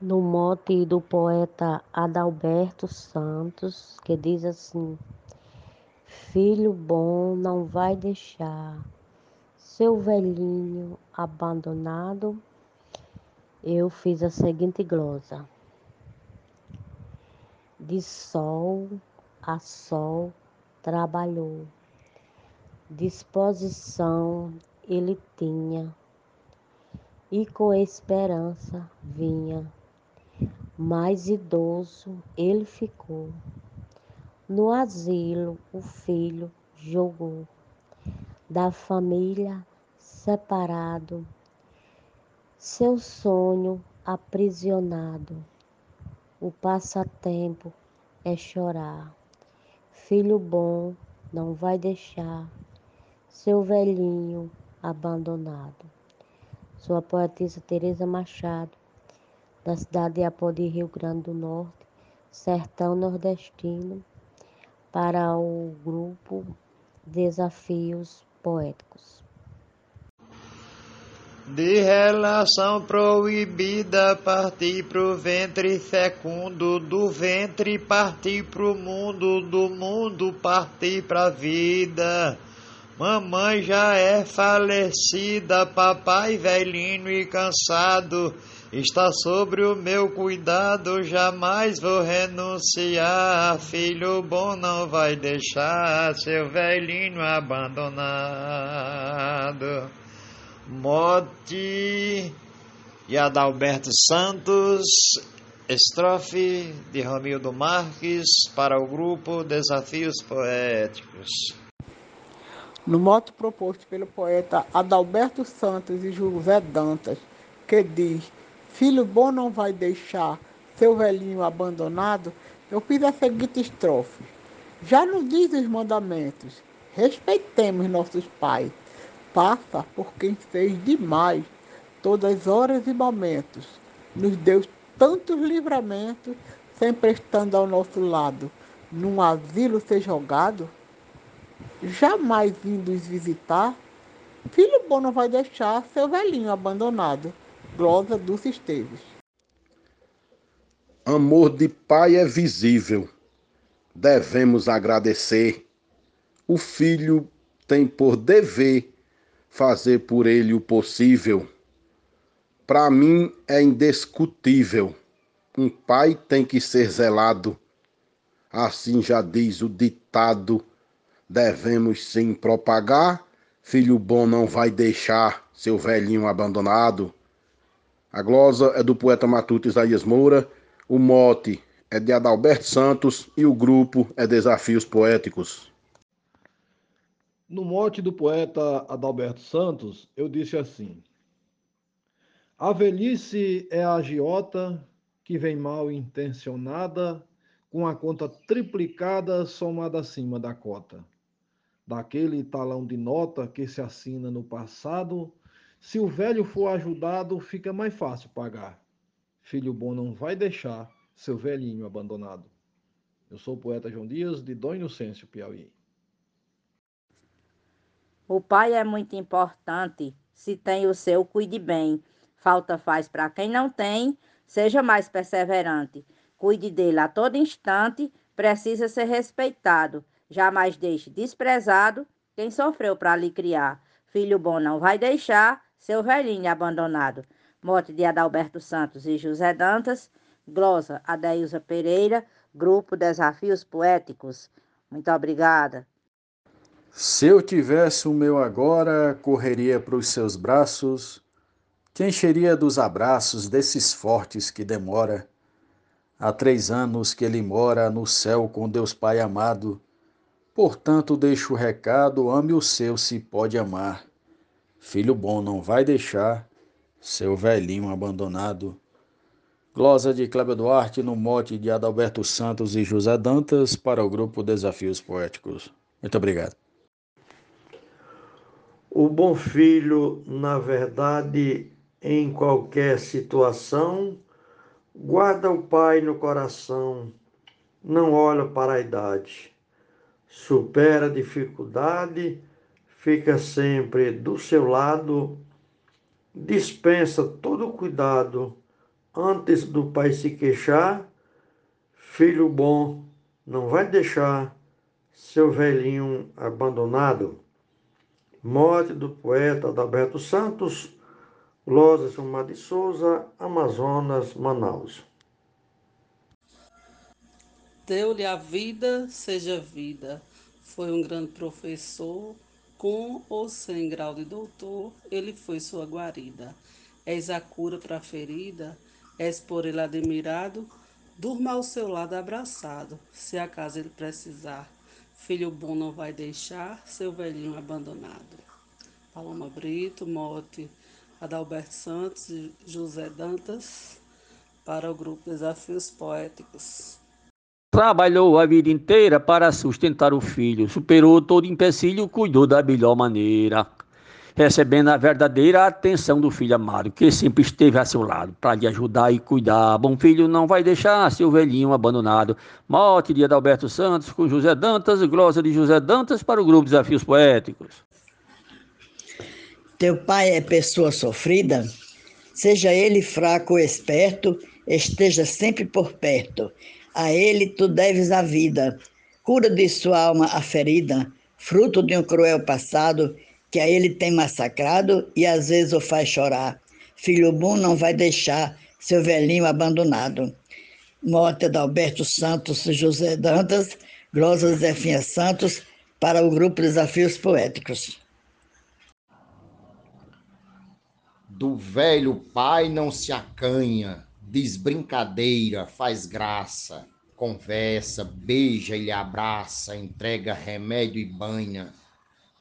no mote do poeta Adalberto Santos, que diz assim: Filho bom não vai deixar seu velhinho abandonado. Eu fiz a seguinte glosa: De sol a sol trabalhou, disposição ele tinha. E com esperança vinha mais idoso ele ficou. No asilo o filho jogou, da família separado, seu sonho aprisionado. O passatempo é chorar. Filho bom não vai deixar seu velhinho abandonado. Sou a poetisa Teresa Machado da cidade de Apodi, Rio Grande do Norte, sertão nordestino, para o grupo Desafios Poéticos. De relação proibida, partir pro ventre fecundo, do ventre partir pro mundo, do mundo partir pra vida. Mamãe já é falecida, papai velhinho e cansado Está sobre o meu cuidado, jamais vou renunciar. Filho bom não vai deixar seu velhinho abandonado. Mote e Adalberto Santos, estrofe de Romildo Marques para o grupo Desafios Poéticos. No mote proposto pelo poeta Adalberto Santos e José Dantas, que diz Filho bom não vai deixar seu velhinho abandonado. Eu fiz a seguinte estrofe. Já nos diz os mandamentos, respeitemos nossos pais. Passa por quem fez demais, todas as horas e momentos. Nos deu tantos livramentos, sempre estando ao nosso lado. Num asilo ser jogado, jamais vindo os visitar. Filho bom não vai deixar seu velhinho abandonado. Glosa Dulce Esteves. Amor de pai é visível, devemos agradecer. O filho tem por dever fazer por ele o possível. Para mim é indiscutível. Um pai tem que ser zelado. Assim já diz o ditado. Devemos sim propagar. Filho bom não vai deixar seu velhinho abandonado. A glosa é do poeta matuto Isaías Moura, o mote é de Adalberto Santos e o grupo é Desafios Poéticos. No mote do poeta Adalberto Santos, eu disse assim: A velhice é a agiota que vem mal intencionada, com a conta triplicada somada acima da cota. Daquele talão de nota que se assina no passado, se o velho for ajudado, fica mais fácil pagar. Filho bom não vai deixar seu velhinho abandonado. Eu sou o poeta João Dias, de Dom Inocêncio, Piauí. O pai é muito importante. Se tem o seu, cuide bem. Falta faz para quem não tem, seja mais perseverante. Cuide dele a todo instante, precisa ser respeitado. Jamais deixe desprezado quem sofreu para lhe criar. Filho bom não vai deixar, seu velhinho abandonado. Morte de Adalberto Santos e José Dantas. Glosa Adeilza Pereira, Grupo Desafios Poéticos. Muito obrigada. Se eu tivesse o meu agora, correria para os seus braços, te encheria dos abraços desses fortes que demora. Há três anos que ele mora no céu com Deus Pai amado. Portanto, deixo o recado, ame o seu se pode amar. Filho bom não vai deixar seu velhinho abandonado. Glosa de Cléber Duarte no mote de Adalberto Santos e José Dantas para o grupo Desafios Poéticos. Muito obrigado. O bom filho, na verdade, em qualquer situação, guarda o pai no coração, não olha para a idade, supera a dificuldade fica sempre do seu lado, dispensa todo cuidado, Antes do pai se queixar, filho bom não vai deixar seu velhinho abandonado. Morte do poeta Adalberto Santos, Lojas Mar de Souza, Amazonas, Manaus. Deu-lhe a vida, seja vida. Foi um grande professor, com ou sem grau de doutor, ele foi sua guarida. És a cura para a ferida, és por ele admirado, durma ao seu lado abraçado, se acaso ele precisar. Filho bom não vai deixar seu velhinho abandonado. Paloma Brito, Mote, Adalberto Santos e José Dantas, para o grupo Desafios Poéticos. Trabalhou a vida inteira para sustentar o filho, superou todo empecilho, cuidou da melhor maneira, recebendo a verdadeira atenção do filho amado, que sempre esteve a seu lado para lhe ajudar e cuidar. Bom filho não vai deixar seu velhinho abandonado. Morte de Adalberto Santos com José Dantas, glosa de José Dantas para o grupo Desafios Poéticos. Teu pai é pessoa sofrida, seja ele fraco ou esperto, esteja sempre por perto a ele tu deves a vida. Cura de sua alma a ferida, fruto de um cruel passado que a ele tem massacrado e às vezes o faz chorar. Filho bom não vai deixar seu velhinho abandonado. Morte de Alberto Santos José Dantas, Glosa Zefinha Santos, para o grupo Desafios Poéticos. Do velho pai não se acanha, diz brincadeira, faz graça, conversa, beija e lhe abraça, entrega remédio e banha.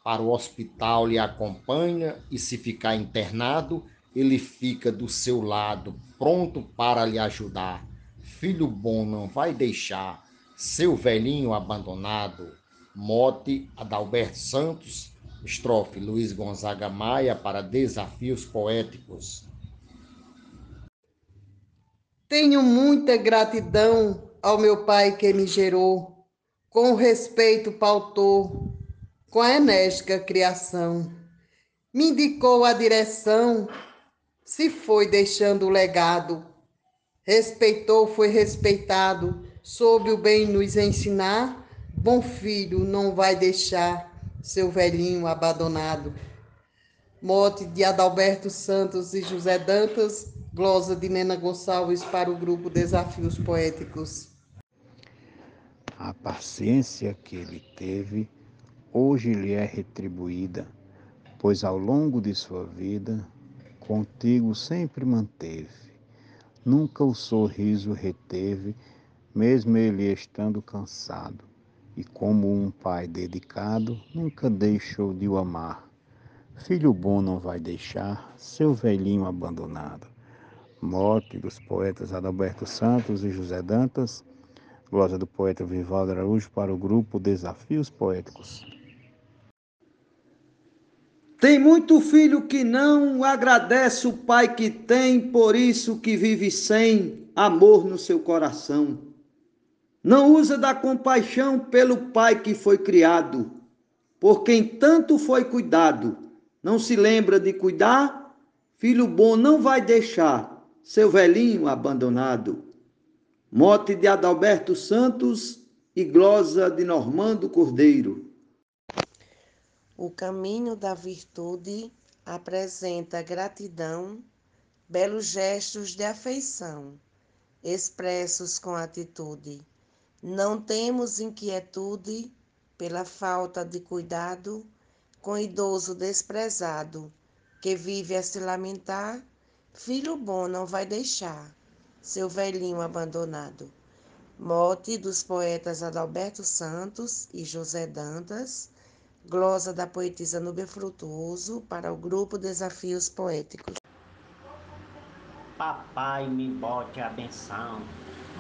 Para o hospital lhe acompanha e se ficar internado, ele fica do seu lado, pronto para lhe ajudar. Filho bom não vai deixar seu velhinho abandonado. Mote Adalberto Santos, estrofe Luiz Gonzaga Maia para Desafios Poéticos. Tenho muita gratidão ao meu pai que me gerou, com respeito pautou, com a enérgica criação. Me indicou a direção, se foi deixando o legado. Respeitou, foi respeitado, soube o bem nos ensinar. Bom filho, não vai deixar seu velhinho abandonado. Mote de Adalberto Santos e José Dantas, Glosa de Nena Gonçalves para o grupo Desafios Poéticos. A paciência que ele teve hoje lhe é retribuída, pois ao longo de sua vida contigo sempre manteve. Nunca o sorriso reteve, mesmo ele estando cansado, e como um pai dedicado, nunca deixou de o amar. Filho bom não vai deixar seu velhinho abandonado morte dos poetas Adalberto Santos e José Dantas, glosa do poeta Vivaldo Araújo para o grupo Desafios Poéticos. Tem muito filho que não agradece o pai que tem, por isso que vive sem amor no seu coração. Não usa da compaixão pelo pai que foi criado, por quem tanto foi cuidado. Não se lembra de cuidar, filho bom não vai deixar seu velhinho abandonado. Mote de Adalberto Santos e glosa de Normando Cordeiro. O caminho da virtude apresenta gratidão, belos gestos de afeição, expressos com atitude. Não temos inquietude pela falta de cuidado com idoso desprezado, que vive a se lamentar Filho bom não vai deixar seu velhinho abandonado. Mote dos poetas Adalberto Santos e José Dantas, glosa da poetisa Núbia Frutuoso para o grupo Desafios Poéticos. Papai me bote a benção,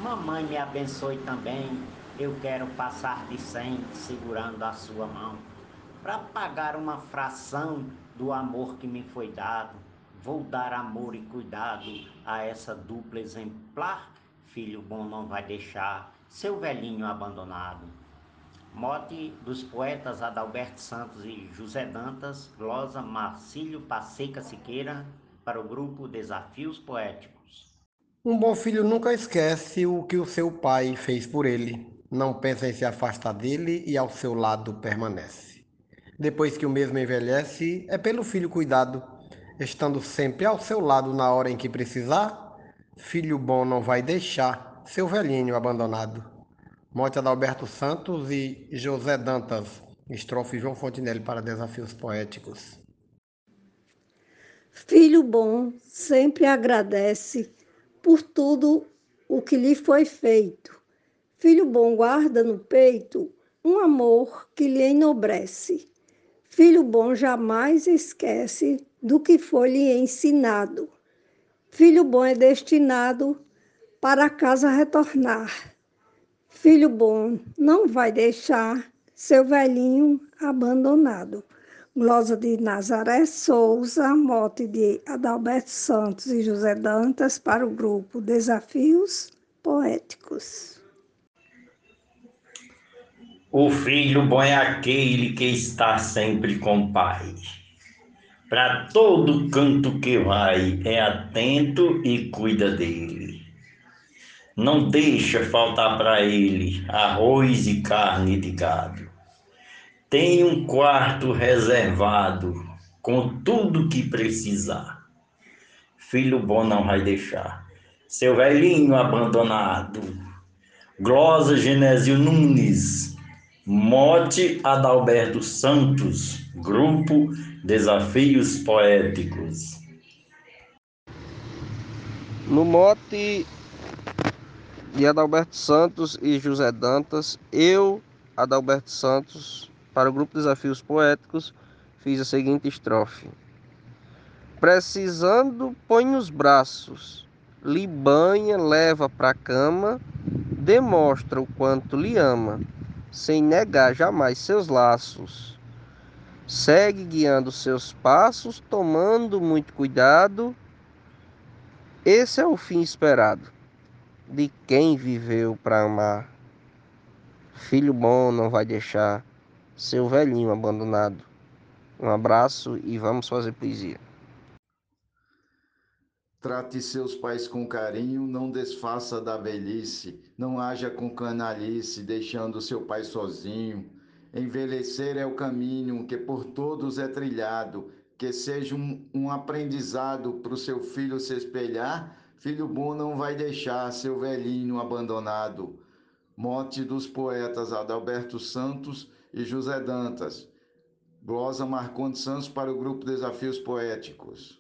mamãe me abençoe também. Eu quero passar de cem segurando a sua mão, para pagar uma fração do amor que me foi dado Vou dar amor e cuidado a essa dupla exemplar. Filho bom não vai deixar seu velhinho abandonado. Mote dos poetas Adalberto Santos e José Dantas, glosa Marcílio Passeca Siqueira, para o grupo Desafios Poéticos. Um bom filho nunca esquece o que o seu pai fez por ele. Não pensa em se afastar dele e ao seu lado permanece. Depois que o mesmo envelhece, é pelo filho cuidado, estando sempre ao seu lado na hora em que precisar. Filho bom não vai deixar seu velhinho abandonado. Morte Adalberto Santos e José Dantas, estrofe João Fontinelli para desafios poéticos. Filho bom sempre agradece por tudo o que lhe foi feito. Filho bom guarda no peito um amor que lhe enobrece. Filho bom jamais esquece do que foi lhe ensinado. Filho bom é destinado para casa retornar. Filho bom não vai deixar seu velhinho abandonado. Glosa de Nazaré Souza, mote de Adalberto Santos e José Dantas para o grupo Desafios Poéticos. O filho bom é aquele que está sempre com o pai. Para todo canto que vai, é atento e cuida dele. Não deixa faltar para ele arroz e carne de gado tem um quarto reservado com tudo que precisar. Filho bom não vai deixar. Seu velhinho abandonado. Glosa Genésio Nunes. Mote Adalberto Santos. Grupo Desafios Poéticos. No mote de Adalberto Santos e José Dantas, eu, Adalberto Santos, para o grupo Desafios Poéticos, fiz a seguinte estrofe: Precisando, põe os braços, lhe banha, leva para a cama, demonstra o quanto lhe ama, sem negar jamais seus laços. Segue guiando seus passos, tomando muito cuidado. Esse é o fim esperado de quem viveu para amar. Filho bom não vai deixar seu velhinho abandonado. Um abraço e vamos fazer poesia. Trate seus pais com carinho, não desfaça da velhice, não haja com canalice, deixando seu pai sozinho. Envelhecer é o caminho que por todos é trilhado, que seja um, um aprendizado para o seu filho se espelhar. Filho bom não vai deixar seu velhinho abandonado. Mote dos poetas Adalberto Santos e José Dantas. Glosa Marcondes Santos para o grupo Desafios Poéticos.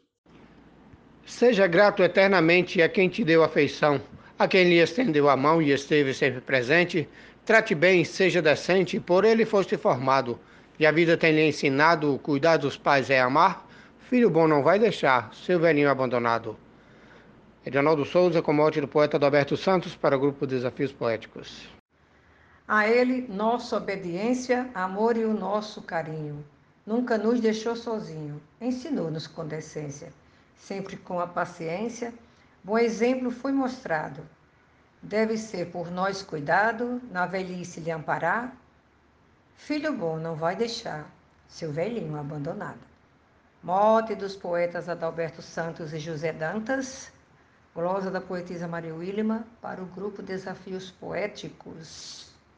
Seja grato eternamente a quem te deu afeição, a quem lhe estendeu a mão e esteve sempre presente. Trate bem, seja decente, por ele foste formado. E a vida tem lhe ensinado, cuidar dos pais é amar. Filho bom não vai deixar, seu velhinho abandonado. Edinaldo Souza, com morte do poeta Adalberto Santos, para o grupo Desafios Poéticos. A Ele, nossa obediência, amor e o nosso carinho. Nunca nos deixou sozinho, ensinou-nos com decência. Sempre com a paciência, bom exemplo foi mostrado. Deve ser por nós cuidado, na velhice lhe amparar. Filho bom não vai deixar seu velhinho abandonado. Mote dos poetas Adalberto Santos e José Dantas, glosa da poetisa Maria Willima, para o grupo Desafios Poéticos.